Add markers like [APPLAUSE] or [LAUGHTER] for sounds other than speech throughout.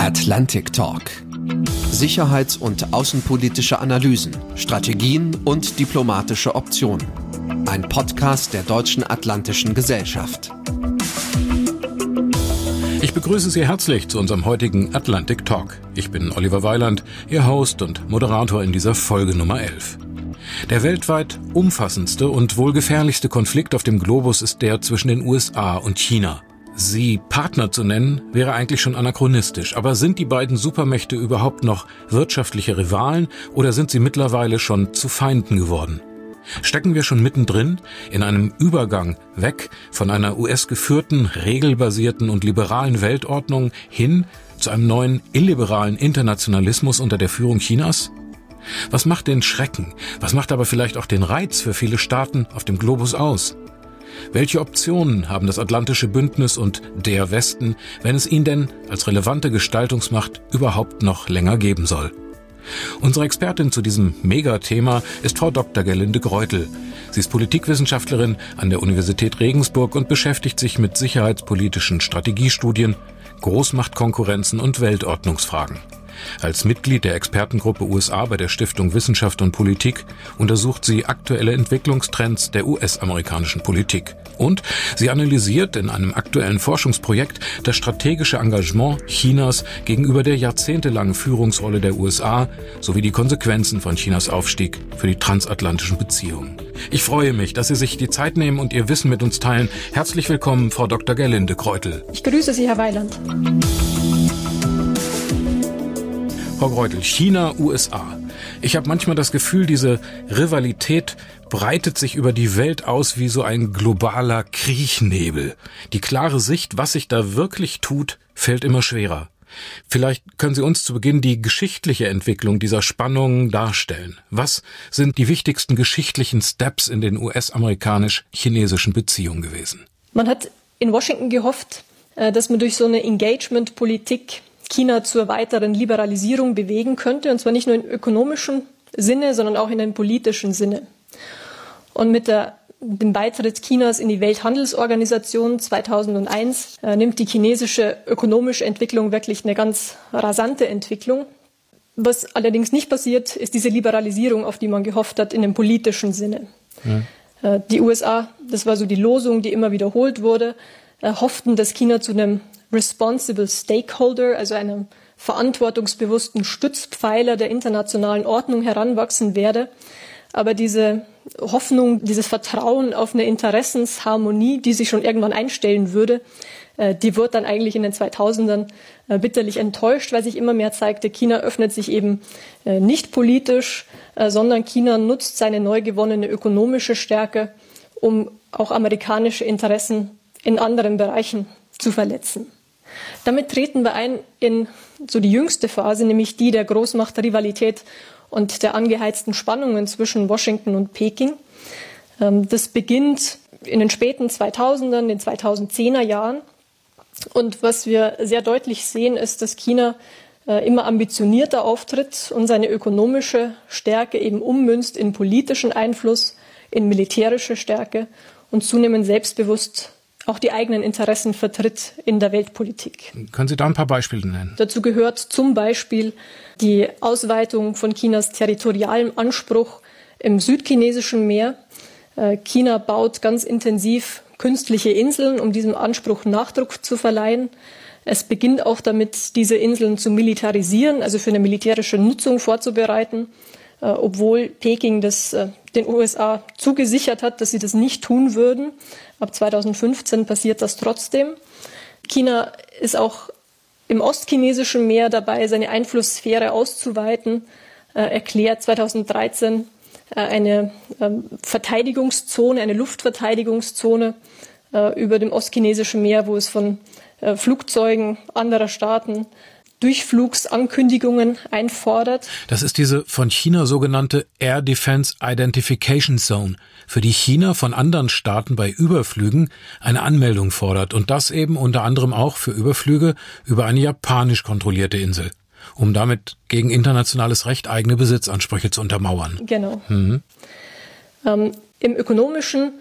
Atlantic Talk. Sicherheits- und außenpolitische Analysen, Strategien und diplomatische Optionen. Ein Podcast der Deutschen Atlantischen Gesellschaft. Ich begrüße Sie herzlich zu unserem heutigen Atlantic Talk. Ich bin Oliver Weiland, Ihr Host und Moderator in dieser Folge Nummer 11. Der weltweit umfassendste und wohl gefährlichste Konflikt auf dem Globus ist der zwischen den USA und China. Sie Partner zu nennen, wäre eigentlich schon anachronistisch. Aber sind die beiden Supermächte überhaupt noch wirtschaftliche Rivalen oder sind sie mittlerweile schon zu Feinden geworden? Stecken wir schon mittendrin in einem Übergang weg von einer US-geführten, regelbasierten und liberalen Weltordnung hin zu einem neuen illiberalen Internationalismus unter der Führung Chinas? Was macht den Schrecken? Was macht aber vielleicht auch den Reiz für viele Staaten auf dem Globus aus? Welche Optionen haben das Atlantische Bündnis und der Westen, wenn es ihn denn als relevante Gestaltungsmacht überhaupt noch länger geben soll? Unsere Expertin zu diesem Megathema ist Frau Dr. Gerlinde Greutel. Sie ist Politikwissenschaftlerin an der Universität Regensburg und beschäftigt sich mit sicherheitspolitischen Strategiestudien, Großmachtkonkurrenzen und Weltordnungsfragen. Als Mitglied der Expertengruppe USA bei der Stiftung Wissenschaft und Politik untersucht sie aktuelle Entwicklungstrends der US-amerikanischen Politik. Und sie analysiert in einem aktuellen Forschungsprojekt das strategische Engagement Chinas gegenüber der jahrzehntelangen Führungsrolle der USA sowie die Konsequenzen von Chinas Aufstieg für die transatlantischen Beziehungen. Ich freue mich, dass Sie sich die Zeit nehmen und Ihr Wissen mit uns teilen. Herzlich willkommen, Frau Dr. Gerlinde Kreutel. Ich grüße Sie, Herr Weiland. Frau Greutel, China, USA. Ich habe manchmal das Gefühl, diese Rivalität breitet sich über die Welt aus wie so ein globaler Kriechnebel. Die klare Sicht, was sich da wirklich tut, fällt immer schwerer. Vielleicht können Sie uns zu Beginn die geschichtliche Entwicklung dieser Spannungen darstellen. Was sind die wichtigsten geschichtlichen Steps in den US-amerikanisch-chinesischen Beziehungen gewesen? Man hat in Washington gehofft, äh, dass man durch so eine Engagement-Politik China zur weiteren Liberalisierung bewegen könnte, und zwar nicht nur im ökonomischen Sinne, sondern auch in einem politischen Sinne. Und mit der, dem Beitritt Chinas in die Welthandelsorganisation 2001 äh, nimmt die chinesische ökonomische Entwicklung wirklich eine ganz rasante Entwicklung. Was allerdings nicht passiert, ist diese Liberalisierung, auf die man gehofft hat, in dem politischen Sinne. Ja. Äh, die USA, das war so die Losung, die immer wiederholt wurde, hofften, dass China zu einem Responsible Stakeholder, also einem verantwortungsbewussten Stützpfeiler der internationalen Ordnung heranwachsen werde. Aber diese Hoffnung, dieses Vertrauen auf eine Interessensharmonie, die sich schon irgendwann einstellen würde, äh, die wird dann eigentlich in den 2000ern äh, bitterlich enttäuscht, weil sich immer mehr zeigte, China öffnet sich eben äh, nicht politisch, sondern China nutzt seine neu gewonnene ökonomische Stärke, um auch amerikanische Interessen in anderen Bereichen zu verletzen. Damit treten wir ein in so die jüngste Phase, nämlich die der Großmachtrivalität und der angeheizten Spannungen zwischen Washington und Peking. Ähm, das beginnt in den späten 2000ern, den 2010er Jahren. Und was wir sehr deutlich sehen, ist, dass China äh, immer ambitionierter auftritt und seine ökonomische Stärke eben ummünzt in politischen Einfluss, in militärische Stärke und zunehmend selbstbewusst auch die eigenen Interessen vertritt in der Weltpolitik. Können Sie da ein paar Beispiele nennen? Dazu gehört zum Beispiel die Ausweitung von Chinas territorialem Anspruch im südchinesischen Meer. Äh, China baut ganz intensiv künstliche Inseln, um diesem Anspruch Nachdruck zu verleihen. Es beginnt auch damit, diese Inseln zu militarisieren, also für eine militärische Nutzung vorzubereiten, äh, obwohl Peking das äh, den USA zugesichert hat, dass sie das nicht tun würden. Ab 2015 passiert das trotzdem. China ist auch im ostchinesischen Meer dabei, seine Einflusssphäre auszuweiten, äh, erklärt 2013 äh, eine äh, Verteidigungszone, eine Luftverteidigungszone äh, über dem ostchinesischen Meer, wo es von äh, Flugzeugen anderer Staaten Durchflugsankündigungen einfordert. Das ist diese von China sogenannte Air Defense Identification Zone, für die China von anderen Staaten bei Überflügen eine Anmeldung fordert und das eben unter anderem auch für Überflüge über eine japanisch kontrollierte Insel, um damit gegen internationales Recht eigene Besitzansprüche zu untermauern. Genau. Mhm. Ähm, Im ökonomischen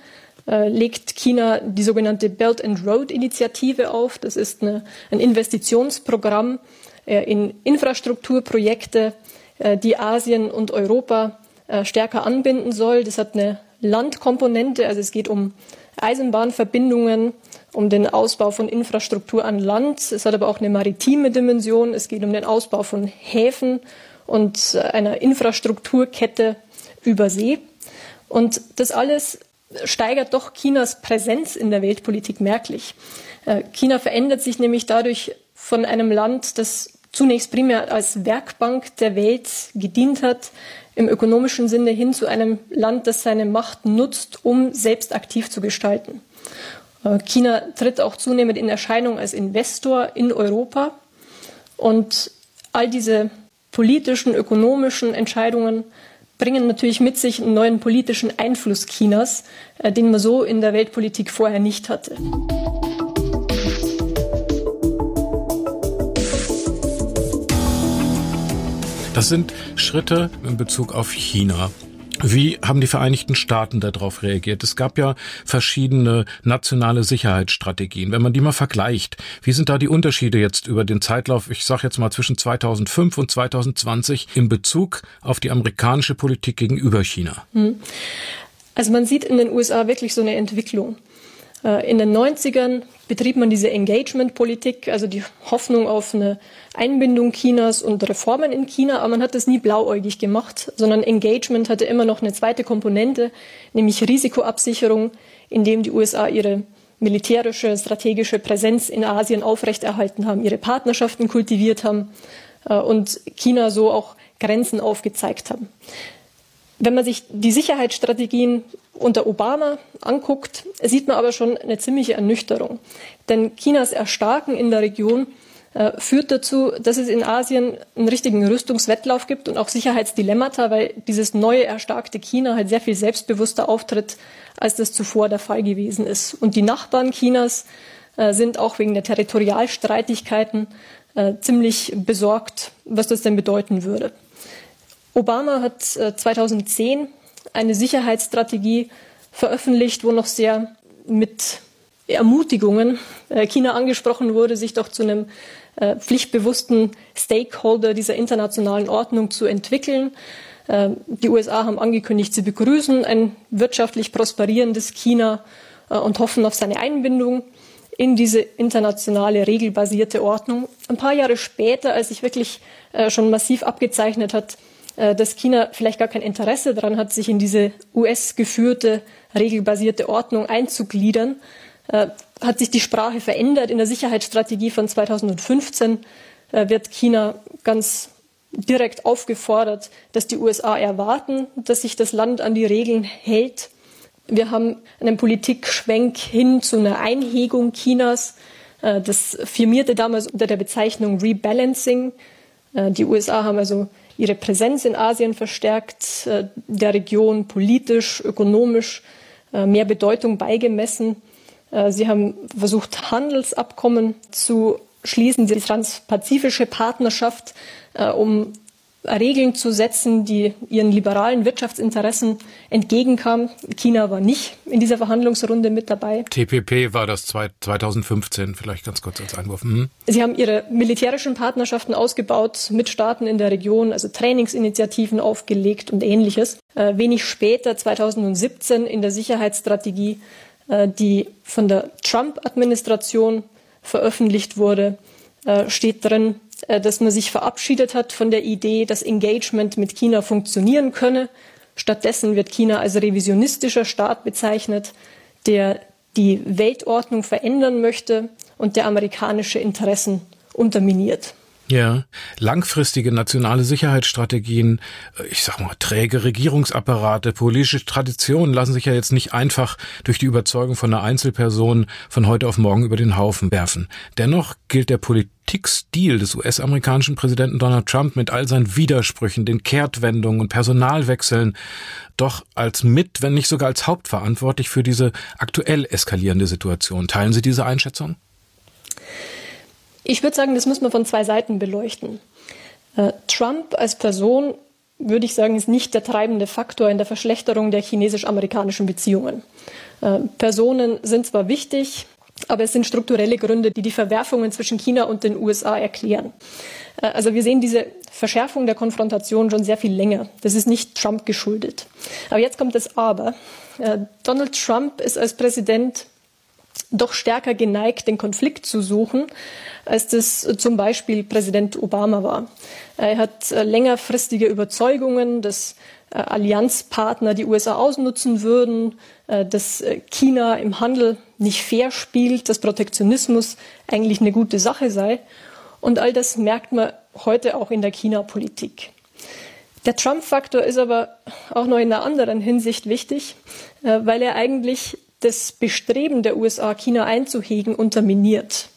äh, legt China die sogenannte Belt and Road Initiative auf. Das ist eine, ein Investitionsprogramm, in Infrastrukturprojekte, die Asien und Europa stärker anbinden soll. Das hat eine Landkomponente, also es geht um Eisenbahnverbindungen, um den Ausbau von Infrastruktur an Land. Es hat aber auch eine maritime Dimension. Es geht um den Ausbau von Häfen und einer Infrastrukturkette über See. Und das alles steigert doch Chinas Präsenz in der Weltpolitik merklich. Äh, China verändert sich nämlich dadurch von einem Land, das zunächst primär als Werkbank der Welt gedient hat, im ökonomischen Sinne hin zu einem Land, das seine Macht nutzt, um selbst aktiv zu gestalten. Äh, China tritt auch zunehmend in Erscheinung als Investor in Europa und all diese politischen, ökonomischen Entscheidungen bringen natürlich mit sich einen neuen politischen Einfluss Chinas, äh, den man so in der Weltpolitik vorher nicht hatte. Das sind Schritte in Bezug auf China. Wie haben die Vereinigten Staaten darauf reagiert? Es gab ja verschiedene nationale Sicherheitsstrategien. Wenn man die mal vergleicht, wie sind da die Unterschiede jetzt über den Zeitlauf, ich sage jetzt mal zwischen 2005 und 2020 in Bezug auf die amerikanische Politik gegenüber China? Hm. Also man sieht in den USA wirklich so eine Entwicklung. Äh, in den 90ern betrieb man diese Engagement-Politik, also die Hoffnung auf eine Einbindung Chinas und Reformen in China, aber man hat das nie blauäugig gemacht, sondern Engagement hatte immer noch eine zweite Komponente, nämlich Risikoabsicherung, indem die USA ihre militärische, strategische Präsenz in Asien aufrechterhalten haben, ihre Partnerschaften kultiviert haben äh, und China so auch Grenzen aufgezeigt haben. Wenn man sich die Sicherheitsstrategien unter Obama anguckt, sieht man aber schon eine ziemliche Ernüchterung. Denn Chinas Erstarken in der Region führt dazu, dass es in Asien einen richtigen Rüstungswettlauf gibt und auch Sicherheitsdilemmata, weil dieses neue erstarkte China halt sehr viel selbstbewusster auftritt, als das zuvor der Fall gewesen ist. Und die Nachbarn Chinas äh, sind auch wegen der Territorialstreitigkeiten äh, ziemlich besorgt, was das denn bedeuten würde. Obama hat 2010 äh, eine Sicherheitsstrategie veröffentlicht, wo noch sehr mit Ermutigungen äh, China angesprochen wurde, sich doch zu einem äh, pflichtbewussten Stakeholder dieser internationalen Ordnung zu entwickeln. Die USA haben angekündigt, sie begrüßen ein wirtschaftlich prosperierendes China und hoffen auf seine Einbindung in diese internationale regelbasierte Ordnung. Ein paar Jahre später, als sich wirklich schon massiv abgezeichnet hat, äh, dass China vielleicht gar kein Interesse daran hat, sich in diese US-geführte, regelbasierte Ordnung einzugliedern, äh, hat sich die Sprache verändert. In der Sicherheitsstrategie von 2015 äh, wird China ganz direkt aufgefordert, dass die USA erwarten, dass sich das Land an die Regeln hält. Wir haben einen Politikschwenk hin zu einer Einhegung Chinas. Das firmierte damals unter der Bezeichnung Rebalancing. Die USA haben also ihre Präsenz in Asien verstärkt, äh, der Region politisch, ökonomisch äh, mehr Bedeutung beigemessen. Äh, sie haben versucht, Handelsabkommen zu schließen, die transpazifische Partnerschaft, um Regeln zu setzen, die ihren liberalen Wirtschaftsinteressen entgegenkamen. China war nicht in dieser Verhandlungsrunde mit dabei. TPP war das 2015, vielleicht ganz kurz als Einwurf. Mhm. Sie haben ihre militärischen Partnerschaften ausgebaut mit Staaten in der Region, also Trainingsinitiativen aufgelegt und ähnliches. Äh, wenig später, 2017, in der Sicherheitsstrategie, äh, die von der Trump-Administration veröffentlicht wurde, äh, steht drin, äh, dass man sich verabschiedet hat von der Idee, dass Engagement mit China funktionieren könne. Stattdessen wird China als revisionistischer Staat bezeichnet, der die Weltordnung verändern möchte und der amerikanische Interessen unterminiert. Ja, langfristige nationale Sicherheitsstrategien, äh, ich sag mal, träge Regierungsapparate, politische Traditionen lassen sich ja jetzt nicht einfach durch die Überzeugung von einer Einzelperson von heute auf morgen über den Haufen werfen. Dennoch gilt der Politikstil des US-amerikanischen Präsidenten Donald Trump mit all seinen Widersprüchen, den Kehrtwendungen und Personalwechseln doch als mit, wenn nicht sogar als hauptverantwortlich für diese aktuell eskalierende Situation. Teilen Sie diese Einschätzung? Ich würde sagen, das muss man von zwei Seiten beleuchten. Äh, Trump als Person, würde ich sagen, ist nicht der treibende Faktor in der Verschlechterung der chinesisch-amerikanischen Beziehungen. Äh, Personen sind zwar wichtig, aber es sind strukturelle Gründe, die die Verwerfungen zwischen China und den USA erklären. Also wir sehen diese Verschärfung der Konfrontation schon sehr viel länger. Das ist nicht Trump geschuldet. Aber jetzt kommt das Aber. Donald Trump ist als Präsident doch stärker geneigt, den Konflikt zu suchen, als das zum Beispiel Präsident Obama war. Er hat äh, längerfristige Überzeugungen, dass äh, Allianzpartner die USA ausnutzen würden, äh, dass China im Handel nicht fair spielt, dass Protektionismus eigentlich eine gute Sache sei. Und all das merkt man heute auch in der China-Politik. Der Trump-Faktor ist aber auch noch in einer anderen Hinsicht wichtig, weil er eigentlich das Bestreben der USA, China einzuhegen, unterminiert.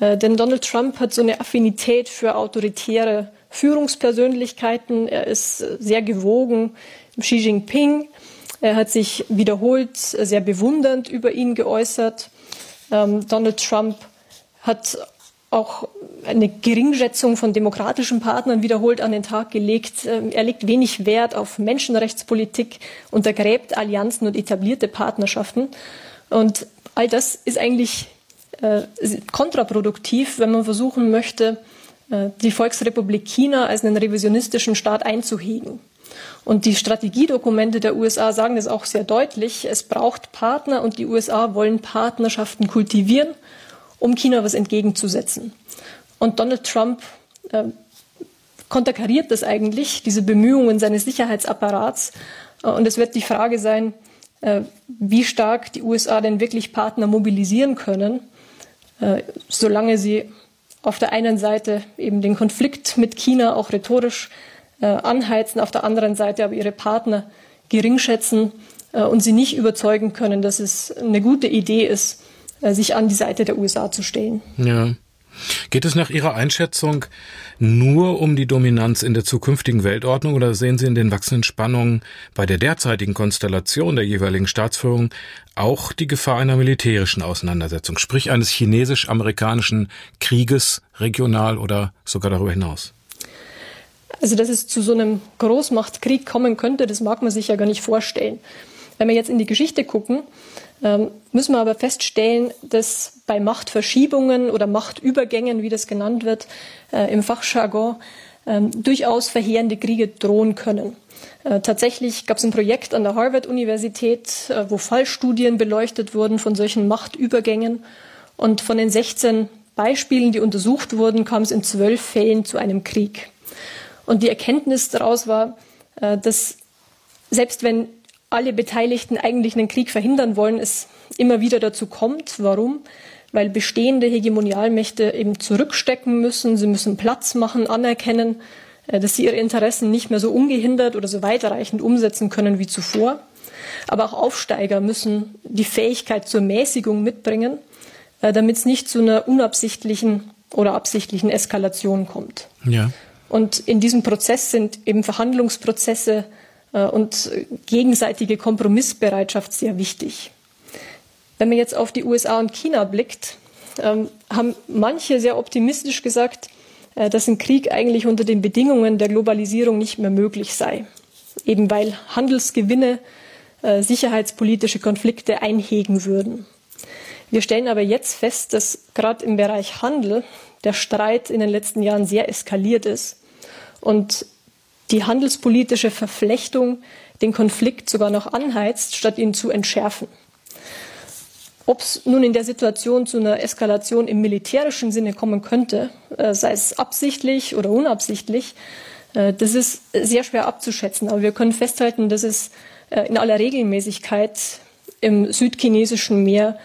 Äh, denn Donald Trump hat so eine Affinität für autoritäre Führungspersönlichkeiten. Er ist äh, sehr gewogen Xi Jinping. Er hat sich wiederholt sehr bewundernd über ihn geäußert. Ähm, Donald Trump hat auch eine Geringschätzung von demokratischen Partnern wiederholt an den Tag gelegt. Ähm, er legt wenig Wert auf Menschenrechtspolitik, untergräbt Allianzen und etablierte Partnerschaften. Und all das ist eigentlich äh, kontraproduktiv, wenn man versuchen möchte, äh, die Volksrepublik China als einen revisionistischen Staat einzuhegen. Und die Strategiedokumente der USA sagen das auch sehr deutlich. Es braucht Partner und die USA wollen Partnerschaften kultivieren um China was entgegenzusetzen. Und Donald Trump äh, konterkariert das eigentlich, diese Bemühungen seines Sicherheitsapparats. Äh, und es wird die Frage sein, äh, wie stark die USA denn wirklich Partner mobilisieren können, äh, solange sie auf der einen Seite eben den Konflikt mit China auch rhetorisch anheizen, auf der anderen Seite aber ihre Partner geringschätzen und sie nicht überzeugen können, dass es eine gute Idee ist, sich an die Seite der USA zu stellen. Ja. Geht es nach Ihrer Einschätzung nur um die Dominanz in der zukünftigen Weltordnung oder sehen Sie in den wachsenden Spannungen bei der derzeitigen Konstellation der jeweiligen Staatsführung auch die Gefahr einer militärischen Auseinandersetzung, sprich eines chinesisch-amerikanischen Krieges regional oder sogar darüber hinaus? Also, dass es zu so einem Großmachtkrieg kommen könnte, das mag man sich ja gar nicht vorstellen. Wenn wir jetzt in die Geschichte gucken, ähm, müssen wir aber feststellen, dass bei Machtverschiebungen oder Machtübergängen, wie das genannt wird, äh, im Fachjargon, ähm, durchaus verheerende Kriege drohen können. Äh, tatsächlich gab es ein Projekt an der Harvard-Universität, äh, wo Fallstudien beleuchtet wurden von solchen Machtübergängen. Und von den 16 Beispielen, die untersucht wurden, kam es in zwölf Fällen zu einem Krieg. Und die Erkenntnis daraus war, dass selbst wenn alle Beteiligten eigentlich einen Krieg verhindern wollen, es immer wieder dazu kommt. Warum? Weil bestehende Hegemonialmächte eben zurückstecken müssen, sie müssen Platz machen, anerkennen, äh, dass sie ihre Interessen nicht mehr so ungehindert oder so weiterreichend umsetzen können wie zuvor. Aber auch Aufsteiger müssen die Fähigkeit zur Mäßigung mitbringen, äh, damit es nicht zu einer unabsichtlichen oder absichtlichen Eskalation kommt. Ja. Und in diesem Prozess sind eben Verhandlungsprozesse und gegenseitige Kompromissbereitschaft sehr wichtig. Wenn man jetzt auf die USA und China blickt, ähm, haben manche sehr optimistisch gesagt, äh, dass ein Krieg eigentlich unter den Bedingungen der Globalisierung nicht mehr möglich sei, eben weil Handelsgewinne äh, sicherheitspolitische Konflikte einhegen würden. Wir stellen aber jetzt fest, dass gerade im Bereich Handel der Streit in den letzten Jahren sehr eskaliert ist und die handelspolitische Verflechtung den Konflikt sogar noch anheizt, statt ihn zu entschärfen. Ob es nun in der Situation zu einer Eskalation im militärischen Sinne kommen könnte, äh, sei es absichtlich oder unabsichtlich, äh, das ist sehr schwer abzuschätzen. Aber wir können festhalten, dass es äh, in aller Regelmäßigkeit im südchinesischen Meer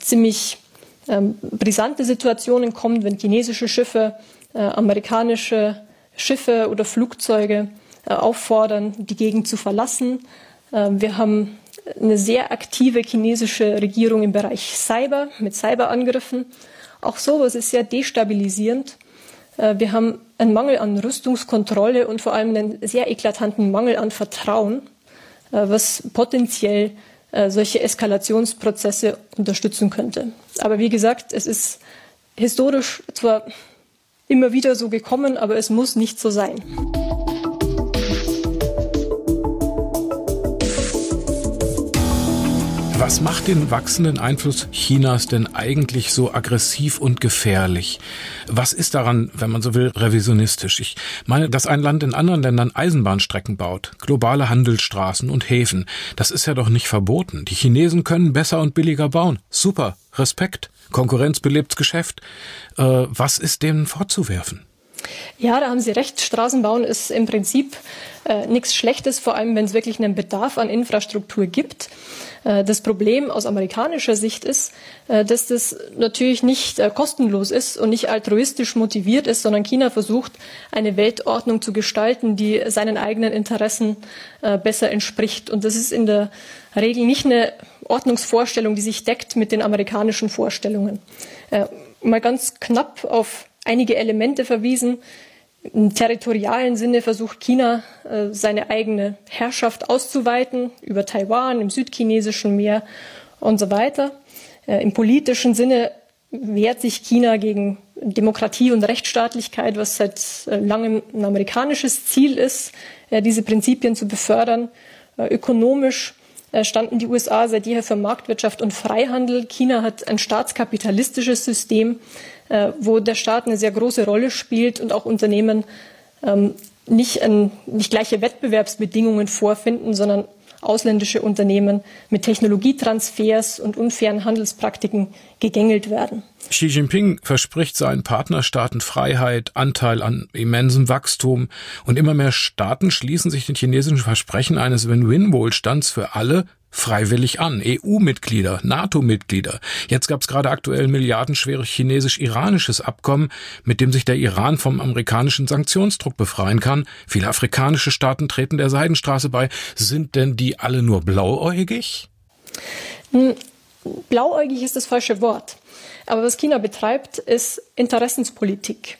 ziemlich ähm, brisante Situationen kommt, wenn chinesische Schiffe amerikanische Schiffe oder Flugzeuge äh, auffordern, die Gegend zu verlassen. Äh, wir haben eine sehr aktive chinesische Regierung im Bereich Cyber mit Cyberangriffen. Auch sowas ist sehr destabilisierend. Äh, wir haben einen Mangel an Rüstungskontrolle und vor allem einen sehr eklatanten Mangel an Vertrauen, was potenziell solche Eskalationsprozesse unterstützen könnte. Aber wie gesagt, es ist historisch zwar immer wieder so gekommen, aber es muss nicht so sein. Was macht den wachsenden Einfluss Chinas denn eigentlich so aggressiv und gefährlich? Was ist daran, wenn man so will, revisionistisch? Ich meine, dass ein Land in anderen Ländern Eisenbahnstrecken baut, globale Handelsstraßen und Häfen, das ist ja doch nicht verboten. Die Chinesen können besser und billiger bauen. Super, Respekt. Konkurrenz belebt's Geschäft. Äh, was ist denen vorzuwerfen? Ja, da haben Sie recht. Straßenbauen ist im Prinzip äh, nichts Schlechtes, vor allem wenn es wirklich einen Bedarf an Infrastruktur gibt. Äh, das Problem aus amerikanischer Sicht ist, äh, dass das natürlich nicht äh, kostenlos ist und nicht altruistisch motiviert ist, sondern China versucht, eine Weltordnung zu gestalten, die seinen eigenen Interessen besser entspricht. Und das ist in der Regel nicht eine Ordnungsvorstellung, die sich deckt mit den amerikanischen Vorstellungen. Mal ganz knapp auf einige Elemente verwiesen. Im territorialen Sinne versucht China, äh, seine eigene Herrschaft auszuweiten über Taiwan, im südchinesischen Meer und so weiter. Äh, Im politischen Sinne wehrt sich China gegen Demokratie und Rechtsstaatlichkeit, was seit äh, langem ein amerikanisches Ziel ist, diese Prinzipien zu befördern. Ökonomisch standen die USA seit jeher für Marktwirtschaft und Freihandel. China hat ein staatskapitalistisches System, äh, wo der Staat eine sehr große Rolle spielt und auch Unternehmen ähm, nicht, ein, nicht gleiche Wettbewerbsbedingungen vorfinden, sondern ausländische Unternehmen mit Technologietransfers und unfairen Handelspraktiken gegängelt werden. Xi Jinping verspricht seinen Partnerstaaten Freiheit, Anteil an immensem Wachstum und immer mehr Staaten schließen sich den chinesischen Versprechen eines Win-Win-Wohlstands für alle freiwillig an. EU-Mitglieder, NATO-Mitglieder. Jetzt gab es gerade aktuell ein milliardenschweres chinesisch-iranisches Abkommen, mit dem sich der Iran vom amerikanischen Sanktionsdruck befreien kann. Viele afrikanische Staaten treten der Seidenstraße bei. Sind denn die alle nur blauäugig? Hm, blauäugig ist das falsche Wort. Aber was China betreibt, ist Interessenspolitik.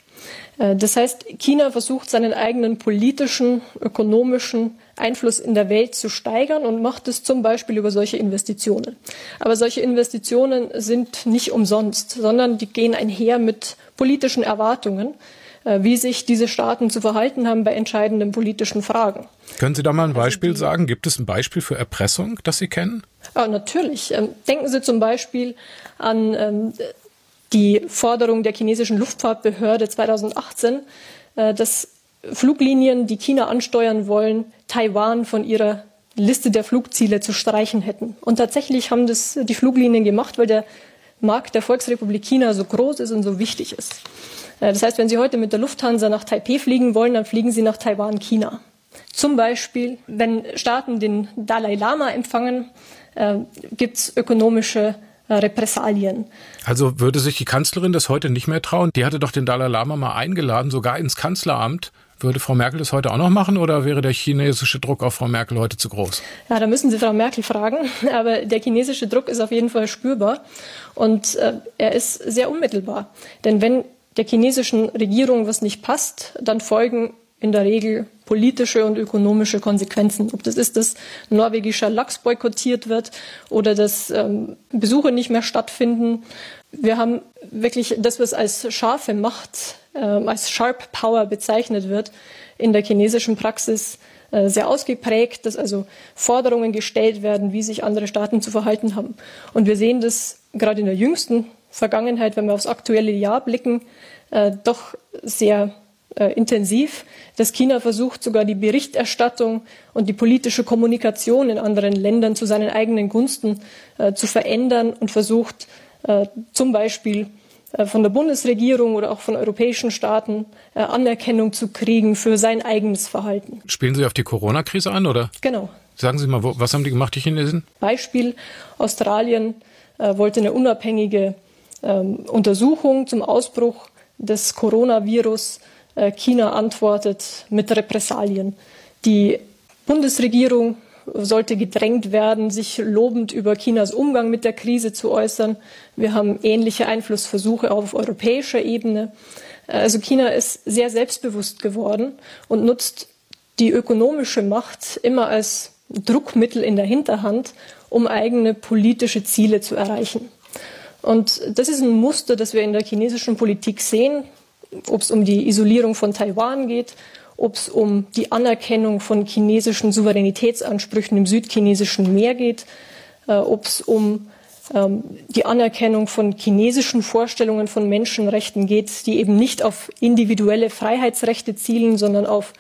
Äh, das heißt, China versucht seinen eigenen politischen, ökonomischen Einfluss in der Welt zu steigern und macht es zum Beispiel über solche Investitionen. Aber solche Investitionen sind nicht umsonst, sondern die gehen einher mit politischen Erwartungen, äh, wie sich diese Staaten zu verhalten haben bei entscheidenden politischen Fragen. Können Sie da mal ein Beispiel also die, sagen? Gibt es ein Beispiel für Erpressung, das Sie kennen? Ja, natürlich. Ähm, denken Sie zum Beispiel an ähm, die Forderung der chinesischen Luftfahrtbehörde 2018, äh, dass Fluglinien, die China ansteuern wollen, Taiwan von ihrer Liste der Flugziele zu streichen hätten. Und tatsächlich haben das die Fluglinien gemacht, weil der Markt der Volksrepublik China so groß ist und so wichtig ist. Äh, das heißt, wenn Sie heute mit der Lufthansa nach Taipei fliegen wollen, dann fliegen Sie nach Taiwan, China. Zum Beispiel, wenn Staaten den Dalai Lama empfangen, äh, gibt es ökonomische äh, Repressalien. Also würde sich die Kanzlerin das heute nicht mehr trauen? Die hatte doch den Dalai Lama mal eingeladen, sogar ins Kanzleramt. Würde Frau Merkel das heute auch noch machen oder wäre der chinesische Druck auf Frau Merkel heute zu groß? Ja, da müssen Sie Frau Merkel fragen. [LAUGHS] Aber der chinesische Druck ist auf jeden Fall spürbar und äh, er ist sehr unmittelbar. Denn wenn der chinesischen Regierung was nicht passt, dann folgen in der Regel politische und ökonomische Konsequenzen. Ob das ist, dass norwegischer Lachs boykottiert wird oder dass ähm, Besuche nicht mehr stattfinden. Wir haben wirklich das, was als scharfe Macht, äh, als Sharp Power bezeichnet wird, in der chinesischen Praxis äh, sehr ausgeprägt, dass also Forderungen gestellt werden, wie sich andere Staaten zu verhalten haben. Und wir sehen das gerade in der jüngsten Vergangenheit, wenn wir aufs aktuelle Jahr blicken, äh, doch sehr äh, intensiv, dass China versucht, sogar die Berichterstattung und die politische Kommunikation in anderen Ländern zu seinen eigenen Gunsten äh, zu verändern und versucht, zum Beispiel äh, von der Bundesregierung oder auch von europäischen Staaten äh, Anerkennung zu kriegen für sein eigenes Verhalten. Spielen Sie auf die Corona-Krise an, oder? Genau. Sagen Sie mal, was haben die gemacht, die Chinesen? Beispiel, Australien äh, wollte eine unabhängige ähm, Untersuchung zum Ausbruch des Coronavirus äh, China antwortet mit Repressalien. Die Bundesregierung sollte gedrängt werden, sich lobend über Chinas Umgang mit der Krise zu äußern. Wir haben ähnliche Einflussversuche auf europäischer Ebene. Also China ist sehr selbstbewusst geworden und nutzt die ökonomische Macht immer als Druckmittel in der Hinterhand, um eigene politische Ziele zu erreichen. Und das ist ein Muster, das wir in der chinesischen Politik sehen ob es um die Isolierung von Taiwan geht, ob es um die Anerkennung von chinesischen Souveränitätsansprüchen im südchinesischen Meer geht. ob es um ähm, die Anerkennung von chinesischen Vorstellungen von Menschenrechten geht, die eben nicht auf individuelle Freiheitsrechte zielen, sondern auf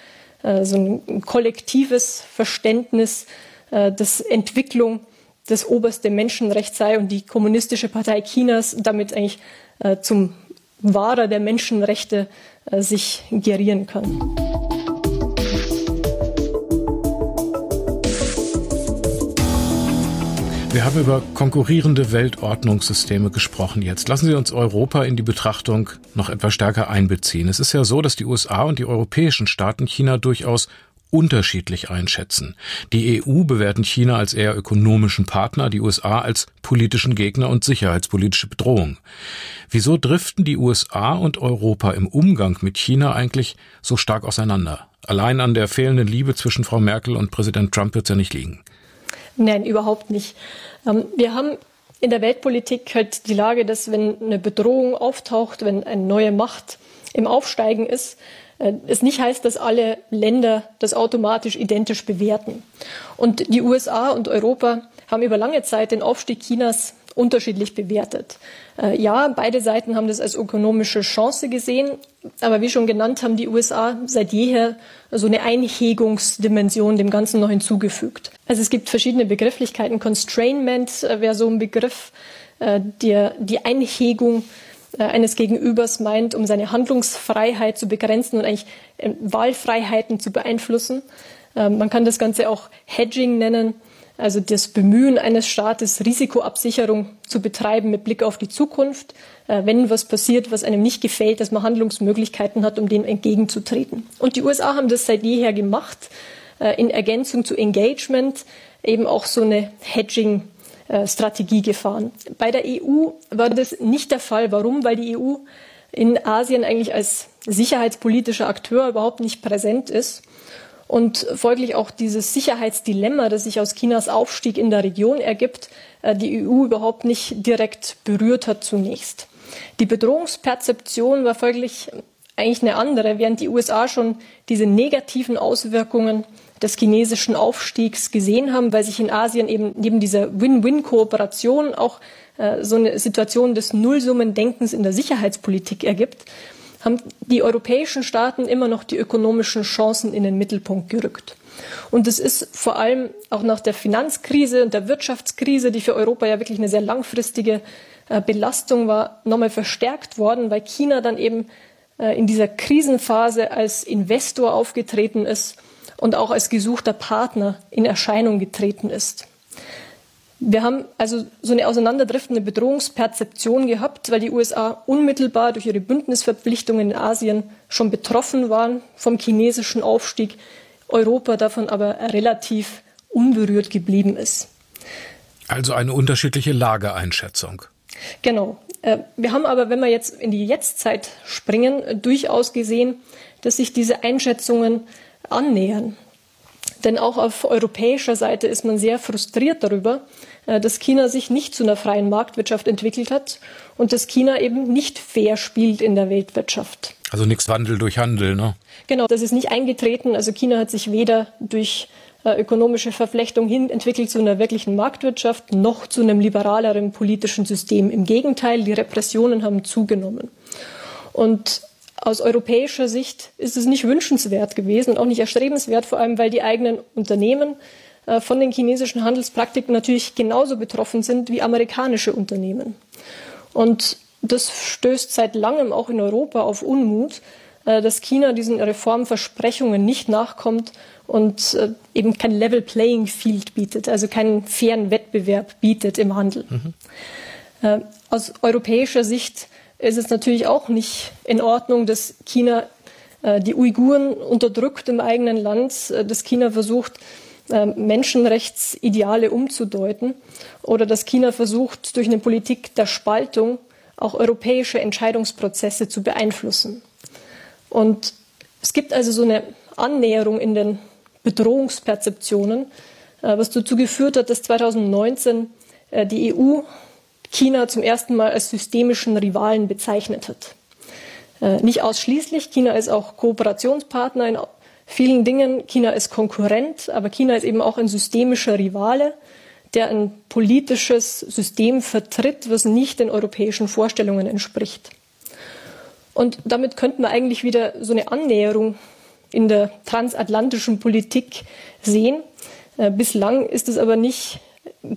äh, so ein kollektives Verständnis, äh, dass Entwicklung das oberste Menschenrecht sei und die Kommunistische Partei Chinas damit eigentlich äh, zum Wahrer der Menschenrechte sich gerieren kann. Wir haben über konkurrierende Weltordnungssysteme gesprochen jetzt. Lassen Sie uns Europa in die Betrachtung noch etwas stärker einbeziehen. Es ist ja so, dass die USA und die europäischen Staaten China durchaus unterschiedlich einschätzen. Die EU bewerten China als eher ökonomischen Partner, die USA als politischen Gegner und sicherheitspolitische Bedrohung. Wieso driften die USA und Europa im Umgang mit China eigentlich so stark auseinander? Allein an der fehlenden Liebe zwischen Frau Merkel und Präsident Trump wird es ja nicht liegen. Nein, überhaupt nicht. Ähm, wir haben in der Weltpolitik halt die Lage, dass wenn eine Bedrohung auftaucht, wenn eine neue Macht im Aufsteigen ist, es nicht heißt, dass alle Länder das automatisch identisch bewerten. Und die USA und Europa haben über lange Zeit den Aufstieg Chinas unterschiedlich bewertet. Äh, ja, beide Seiten haben das als ökonomische Chance gesehen, aber wie schon genannt, haben die USA seit jeher so eine Einhegungsdimension dem Ganzen noch hinzugefügt. Also es gibt verschiedene Begrifflichkeiten. Constrainment äh, wäre so ein Begriff, äh, der die Einhegung eines Gegenübers meint, um seine Handlungsfreiheit zu begrenzen und eigentlich Wahlfreiheiten zu beeinflussen. Man kann das Ganze auch Hedging nennen also das Bemühen eines Staates, Risikoabsicherung zu betreiben mit Blick auf die Zukunft, äh, wenn was passiert, was einem nicht gefällt, dass man Handlungsmöglichkeiten hat, um dem entgegenzutreten. Und die USA haben das seit jeher gemacht, äh, in Ergänzung zu Engagement eben auch so eine Hedging Strategie gefahren. Bei der EU war das nicht der Fall. Warum? Weil die EU in Asien eigentlich als sicherheitspolitischer Akteur überhaupt nicht präsent ist und folglich auch dieses Sicherheitsdilemma, das sich aus Chinas Aufstieg in der Region ergibt, äh, die EU überhaupt nicht direkt berührt hat zunächst. Die Bedrohungsperzeption war folglich eigentlich eine andere, während die USA schon diese negativen Auswirkungen des chinesischen Aufstiegs gesehen haben, weil sich in Asien eben neben dieser Win-Win-Kooperation auch äh, so eine Situation des Nullsummendenkens in der Sicherheitspolitik ergibt, haben die europäischen Staaten immer noch die ökonomischen Chancen in den Mittelpunkt gerückt. Und es ist vor allem auch nach der Finanzkrise und der Wirtschaftskrise, die für Europa ja wirklich eine sehr langfristige äh, Belastung war, nochmal verstärkt worden, weil China dann eben äh, in dieser Krisenphase als Investor aufgetreten ist und auch als gesuchter Partner in Erscheinung getreten ist. Wir haben also so eine auseinanderdriftende Bedrohungsperzeption gehabt, weil die USA unmittelbar durch ihre Bündnisverpflichtungen in Asien schon betroffen waren vom chinesischen Aufstieg, Europa davon aber relativ unberührt geblieben ist. Also eine unterschiedliche Lageeinschätzung. Genau. Äh, wir haben aber, wenn wir jetzt in die Jetztzeit springen, durchaus gesehen, dass sich diese Einschätzungen annähern. Denn auch auf europäischer Seite ist man sehr frustriert darüber, äh, dass China sich nicht zu einer freien Marktwirtschaft entwickelt hat und dass China eben nicht fair spielt in der Weltwirtschaft. Also nichts Wandel durch Handel, ne? Genau, das ist nicht eingetreten. Also China hat sich weder durch äh, ökonomische Verflechtung hin entwickelt zu einer wirklichen Marktwirtschaft noch zu einem liberaleren politischen System. Im Gegenteil, die Repressionen haben zugenommen. Und aus europäischer Sicht ist es nicht wünschenswert gewesen und auch nicht erstrebenswert, vor allem weil die eigenen Unternehmen äh, von den chinesischen Handelspraktiken natürlich genauso betroffen sind wie amerikanische Unternehmen. Und das stößt seit langem auch in Europa auf Unmut, äh, dass China diesen Reformversprechungen nicht nachkommt und äh, eben kein Level Playing Field bietet, also keinen fairen Wettbewerb bietet im Handel. Mhm. Aus europäischer Sicht ist es natürlich auch nicht in Ordnung, dass China die Uiguren unterdrückt im eigenen Land, dass China versucht, ähm, Menschenrechtsideale umzudeuten oder dass China versucht, durch eine Politik der Spaltung auch europäische Entscheidungsprozesse zu beeinflussen. Und es gibt also so eine Annäherung in den Bedrohungsperzeptionen, äh, was dazu geführt hat, dass 2019 äh, die EU China zum ersten Mal als systemischen Rivalen bezeichnet hat. Äh, nicht ausschließlich, China ist auch Kooperationspartner in vielen Dingen. China ist Konkurrent, aber China ist eben auch ein systemischer Rivale, der ein politisches System vertritt, was nicht den europäischen Vorstellungen entspricht. Und damit könnten wir eigentlich wieder so eine Annäherung in der transatlantischen Politik sehen. Äh, bislang ist es aber nicht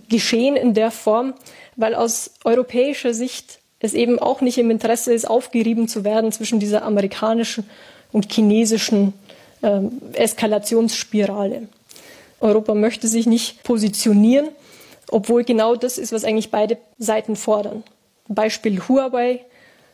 geschehen in der Form, weil aus europäischer Sicht es eben auch nicht im Interesse ist, aufgerieben zu werden zwischen dieser amerikanischen und chinesischen äh, Eskalationsspirale. Europa möchte sich nicht positionieren, obwohl genau das ist, was eigentlich beide Seiten fordern. Beispiel Huawei.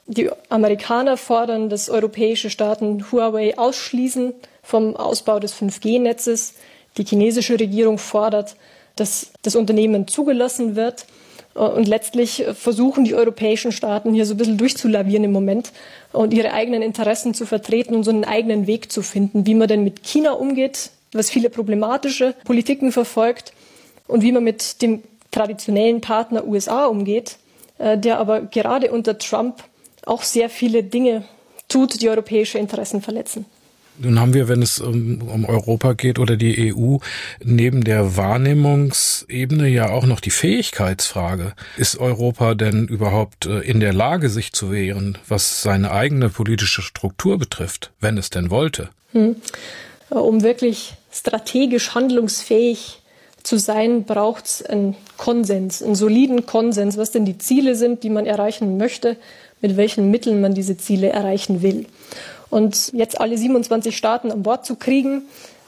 Die Amerikaner fordern, dass europäische Staaten Huawei ausschließen vom Ausbau des 5G-Netzes. Die chinesische Regierung fordert, dass das Unternehmen zugelassen wird. Und letztlich versuchen die europäischen Staaten hier so ein bisschen durchzulavieren im Moment und ihre eigenen Interessen zu vertreten und so einen eigenen Weg zu finden, wie man denn mit China umgeht, was viele problematische Politiken verfolgt und wie man mit dem traditionellen Partner USA umgeht, äh, der aber gerade unter Trump auch sehr viele Dinge tut, die europäische Interessen verletzen. Nun haben wir, wenn es um, um, Europa geht oder die EU, neben der Wahrnehmungsebene ja auch noch die Fähigkeitsfrage. Ist Europa denn überhaupt äh, in der Lage, sich zu wehren, was seine eigene politische Struktur betrifft, wenn es denn wollte? Hm. Um wirklich strategisch handlungsfähig zu sein, braucht es einen Konsens, einen soliden Konsens, was denn die Ziele sind, die man erreichen möchte, mit welchen Mitteln man diese Ziele erreichen will. Und jetzt alle 27 Staaten an Bord zu kriegen,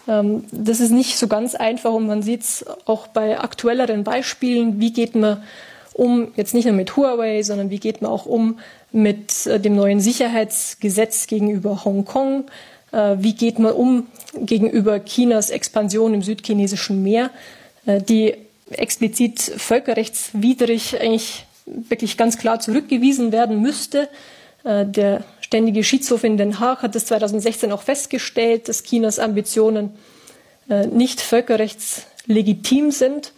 ähm, das ist nicht so ganz einfach und man sieht es auch bei aktuelleren Beispielen, wie geht man um, jetzt nicht nur mit Huawei, sondern wie geht man auch um mit äh, dem neuen Sicherheitsgesetz gegenüber Hongkong, äh, wie geht man um gegenüber Chinas Expansion im südchinesischen Meer, äh, die explizit völkerrechtswidrig eigentlich wirklich ganz klar zurückgewiesen werden müsste. Der Ständige Schiedshof in Den Haag hat es 2016 auch festgestellt, dass Chinas Ambitionen äh, nicht völkerrechtslegitim sind.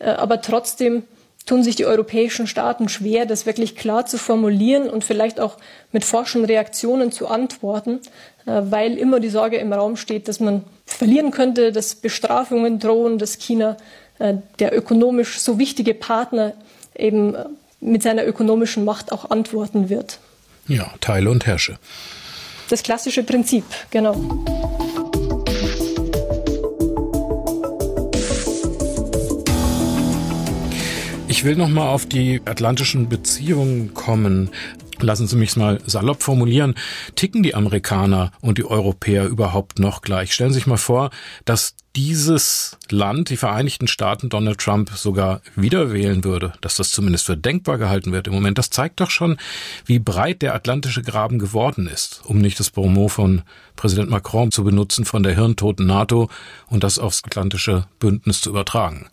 Äh, aber trotzdem tun sich die europäischen Staaten schwer, das wirklich klar zu formulieren und vielleicht auch mit forschen Reaktionen zu antworten, äh, weil immer die Sorge im Raum steht, dass man verlieren könnte, dass Bestrafungen drohen, dass China, der ökonomisch so wichtige Partner, eben mit seiner ökonomischen Macht auch antworten wird. Ja, teile und herrsche. Das klassische Prinzip, genau. Ich will noch mal auf die atlantischen Beziehungen kommen. Lassen Sie mich mal salopp formulieren. Ticken die Amerikaner und die Europäer überhaupt noch gleich? Stellen Sie sich mal vor, dass dieses Land, die Vereinigten Staaten, Donald Trump sogar wieder wählen würde, dass das zumindest für denkbar gehalten wird im Moment. Das zeigt doch schon, wie breit der atlantische Graben geworden ist, um nicht das Bonmot von Präsident Macron zu benutzen, von der hirntoten NATO und das aufs atlantische Bündnis zu übertragen.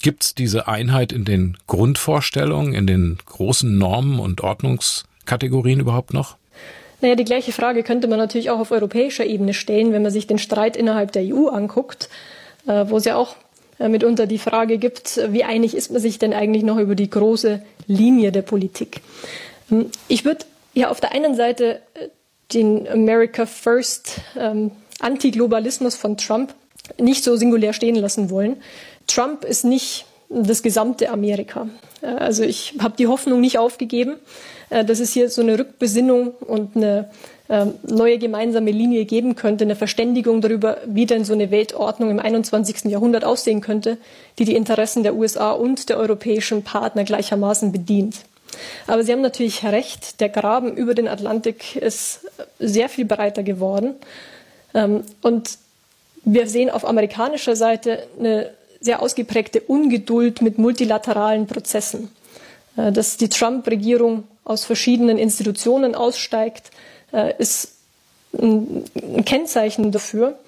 Gibt es diese Einheit in den Grundvorstellungen, in den großen Normen und Ordnungskategorien überhaupt noch? Naja, die gleiche Frage könnte man natürlich auch auf europäischer Ebene stellen, wenn man sich den Streit innerhalb der EU anguckt, äh, wo es ja auch äh, mitunter die Frage gibt, wie einig ist man sich denn eigentlich noch über die große Linie der Politik? Ähm, ich würde ja auf der einen Seite äh, den America First ähm, Antiglobalismus von Trump nicht so singulär stehen lassen wollen. Trump ist nicht das gesamte Amerika. Also ich habe die Hoffnung nicht aufgegeben, äh, dass es hier so eine Rückbesinnung und eine ähm, neue gemeinsame Linie geben könnte, eine Verständigung darüber, wie denn so eine Weltordnung im 21. Jahrhundert aussehen könnte, die die Interessen der USA und der europäischen Partner gleichermaßen bedient. Aber Sie haben natürlich recht, der Graben über den Atlantik ist sehr viel breiter geworden. Ähm, und wir sehen auf amerikanischer Seite eine sehr ausgeprägte Ungeduld mit multilateralen Prozessen. Äh, dass die Trump-Regierung aus verschiedenen Institutionen aussteigt, äh, ist ein Kennzeichen dafür,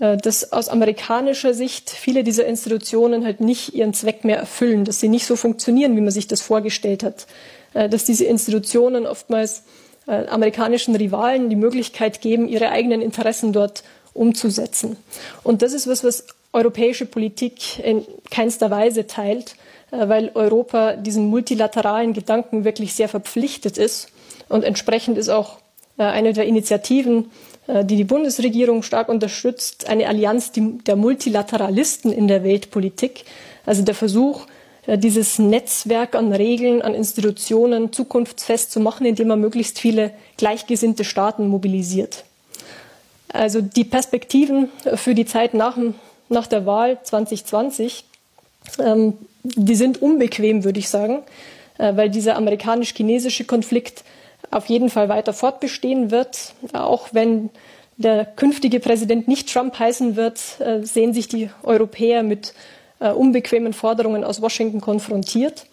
äh, dass aus amerikanischer Sicht viele dieser Institutionen halt nicht ihren Zweck mehr erfüllen, dass sie nicht so funktionieren, wie man sich das vorgestellt hat, dass diese Institutionen oftmals amerikanischen Rivalen die Möglichkeit geben, ihre eigenen Interessen dort umzusetzen. Und das ist was, was europäische Politik in keinster Weise teilt. Äh, weil Europa diesem multilateralen Gedanken wirklich sehr verpflichtet ist. Und entsprechend ist auch äh, eine der Initiativen, äh, die die Bundesregierung stark unterstützt, eine Allianz der Multilateralisten in der Weltpolitik. Also der Versuch, dieses Netzwerk an Regeln, an Institutionen zukunftsfest zu machen, indem man möglichst viele gleichgesinnte Staaten mobilisiert. Also die Perspektiven für die Zeit nach, nach der Wahl 2020, ähm, die sind unbequem, würde ich sagen, äh, weil dieser amerikanisch-chinesische Konflikt auf jeden Fall weiter fortbestehen wird. Auch wenn der künftige Präsident nicht Trump heißen wird, äh, sehen sich die Europäer mit äh, unbequemen Forderungen aus Washington konfrontiert.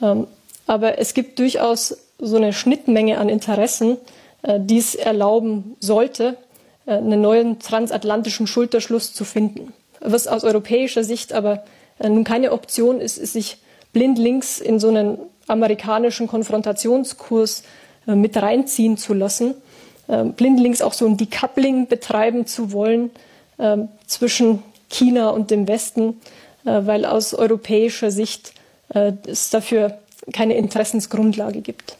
Ähm, aber es gibt durchaus so eine Schnittmenge an Interessen, die es erlauben sollte, einen neuen transatlantischen Schulterschluss zu finden. Was aus europäischer Sicht aber nun keine Option ist, ist sich blindlings in so einen amerikanischen Konfrontationskurs äh, mit reinziehen zu lassen, äh, blindlings auch so ein Decoupling betreiben zu wollen äh, zwischen China und dem Westen, äh, weil aus europäischer Sicht äh, es dafür keine Interessensgrundlage gibt.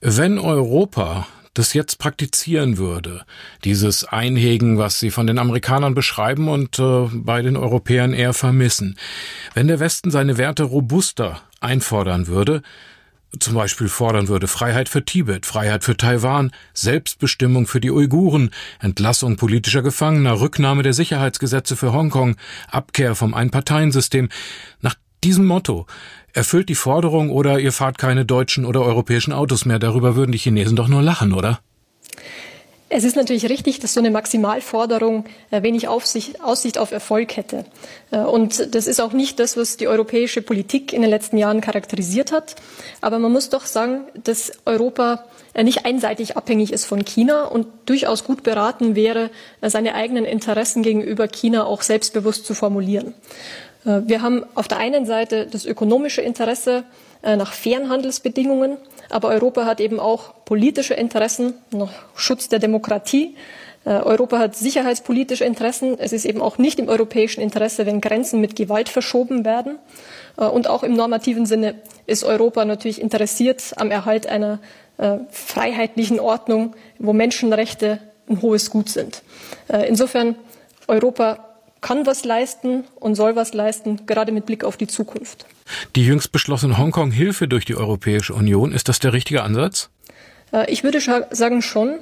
Wenn Europa das jetzt praktizieren würde, dieses Einhegen, was Sie von den Amerikanern beschreiben und äh, bei den Europäern eher vermissen. Wenn der Westen seine Werte robuster einfordern würde, zum Beispiel fordern würde Freiheit für Tibet, Freiheit für Taiwan, Selbstbestimmung für die Uiguren, Entlassung politischer Gefangener, Rücknahme der Sicherheitsgesetze für Hongkong, Abkehr vom Einparteiensystem. Nach diesem Motto erfüllt die Forderung oder ihr fahrt keine deutschen oder europäischen Autos mehr. Darüber würden die Chinesen doch nur lachen, oder? Es ist natürlich richtig, dass so eine Maximalforderung äh, wenig Aufsicht, Aussicht auf Erfolg hätte. Äh, und das ist auch nicht das, was die europäische Politik in den letzten Jahren charakterisiert hat. Aber man muss doch sagen, dass Europa äh, nicht einseitig abhängig ist von China und durchaus gut beraten wäre, seine eigenen Interessen gegenüber China auch selbstbewusst zu formulieren. Wir haben auf der einen Seite das ökonomische Interesse nach fairen Handelsbedingungen. Aber Europa hat eben auch politische Interessen, noch Schutz der Demokratie. Äh, Europa hat sicherheitspolitische Interessen. Es ist eben auch nicht im europäischen Interesse, wenn Grenzen mit Gewalt verschoben werden. Äh, und auch im normativen Sinne ist Europa natürlich interessiert am Erhalt einer äh, freiheitlichen Ordnung, wo Menschenrechte ein hohes Gut sind. Insofern Europa kann was leisten und soll was leisten, gerade mit Blick auf die Zukunft. Die jüngst beschlossene Hongkong-Hilfe durch die Europäische Union, ist das der richtige Ansatz? Äh, ich würde sagen schon,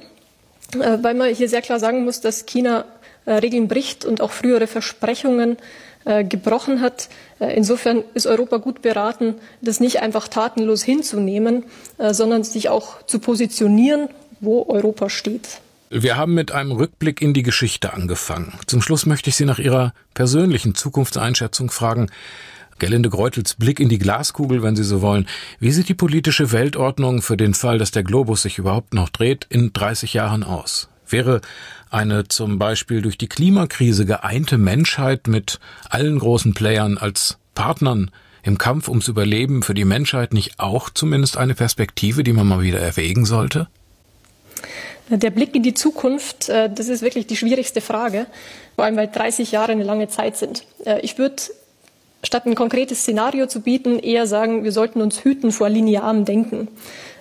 äh, weil man hier sehr klar sagen muss, dass China äh, Regeln bricht und auch frühere Versprechungen gebrochen hat. Insofern ist Europa gut beraten, das nicht einfach tatenlos hinzunehmen, sondern sich auch zu positionieren, wo Europa steht. Wir haben mit einem Rückblick in die Geschichte angefangen. Zum Schluss möchte ich Sie nach Ihrer persönlichen Zukunftseinschätzung fragen. Gelinde Greutels Blick in die Glaskugel, wenn Sie so wollen. Wie sieht die politische Weltordnung für den Fall, dass der Globus sich überhaupt noch dreht, in 30 Jahren aus? Wäre eine zum Beispiel durch die Klimakrise geeinte Menschheit mit allen großen Playern als Partnern im Kampf ums Überleben für die Menschheit nicht auch zumindest eine Perspektive, die man mal wieder erwägen sollte? Der Blick in die Zukunft, äh, das ist wirklich die schwierigste Frage, vor allem weil 30 Jahre eine lange Zeit sind. Äh, ich würde statt ein konkretes Szenario zu bieten, eher sagen, wir sollten uns hüten vor linearem Denken.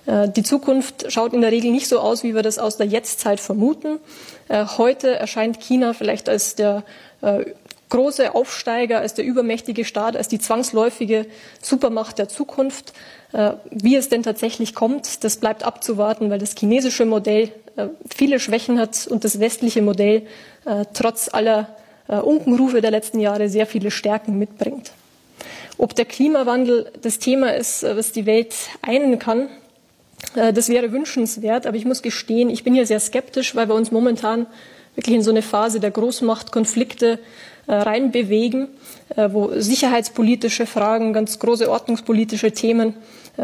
Äh, die Zukunft schaut in der Regel nicht so aus, wie wir das aus der Jetztzeit vermuten. Heute erscheint China vielleicht als der große Aufsteiger, als der übermächtige Staat, als die zwangsläufige Supermacht der Zukunft. Wie es denn tatsächlich kommt, das bleibt abzuwarten, weil das chinesische Modell viele Schwächen hat und das westliche Modell äh, trotz aller äh, Unkenrufe der letzten Jahre sehr viele Stärken mitbringt. Ob der Klimawandel das Thema ist, was die Welt einen kann, das wäre wünschenswert. Aber ich muss gestehen, ich bin hier sehr skeptisch, weil wir uns momentan wirklich in so eine Phase der Großmachtkonflikte reinbewegen, wo sicherheitspolitische Fragen, ganz große ordnungspolitische Themen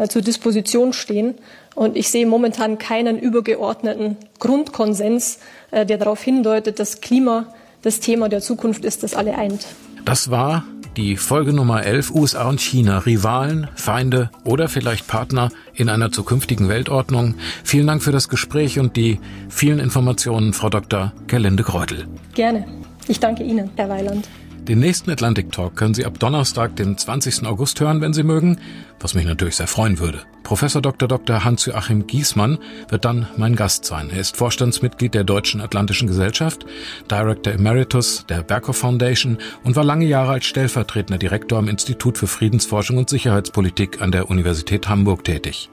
zur Disposition stehen. Und ich sehe momentan keinen übergeordneten Grundkonsens, äh, der darauf hindeutet, dass Klima das Thema der Zukunft ist, das alle eint. Das war die Folge Nummer 11 USA und China, Rivalen, Feinde oder vielleicht Partner in einer zukünftigen Weltordnung. Vielen Dank für das Gespräch und die vielen Informationen, Frau Dr. Gerlinde Kreutel. Gerne. Ich danke Ihnen, Herr Weiland. Den nächsten Atlantic Talk können Sie ab Donnerstag, den 20. August hören, wenn Sie mögen, was mich natürlich sehr freuen würde. Professor Dr. Dr. Hans-Joachim Giesmann wird dann mein Gast sein. Er ist Vorstandsmitglied der Deutschen Atlantischen Gesellschaft, Director Emeritus der Berkhoff Foundation und war lange Jahre als stellvertretender Direktor am Institut für Friedensforschung und Sicherheitspolitik an der Universität Hamburg tätig.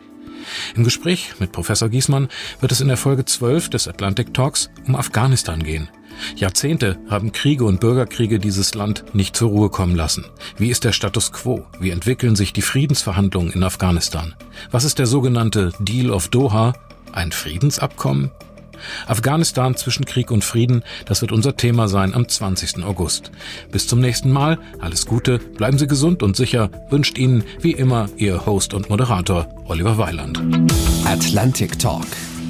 Im Gespräch mit Professor Giesmann wird es in der Folge 12 des Atlantic Talks um Afghanistan gehen. Jahrzehnte haben Kriege und Bürgerkriege dieses Land nicht zur Ruhe kommen lassen. Wie ist der Status quo? Wie entwickeln sich die Friedensverhandlungen in Afghanistan? Was ist der sogenannte Deal of Doha? Ein Friedensabkommen? Afghanistan zwischen Krieg und Frieden, das wird unser Thema sein am 20. August. Bis zum nächsten Mal, alles Gute, bleiben Sie gesund und sicher, wünscht Ihnen wie immer Ihr Host und Moderator Oliver Weiland. Atlantic Talk.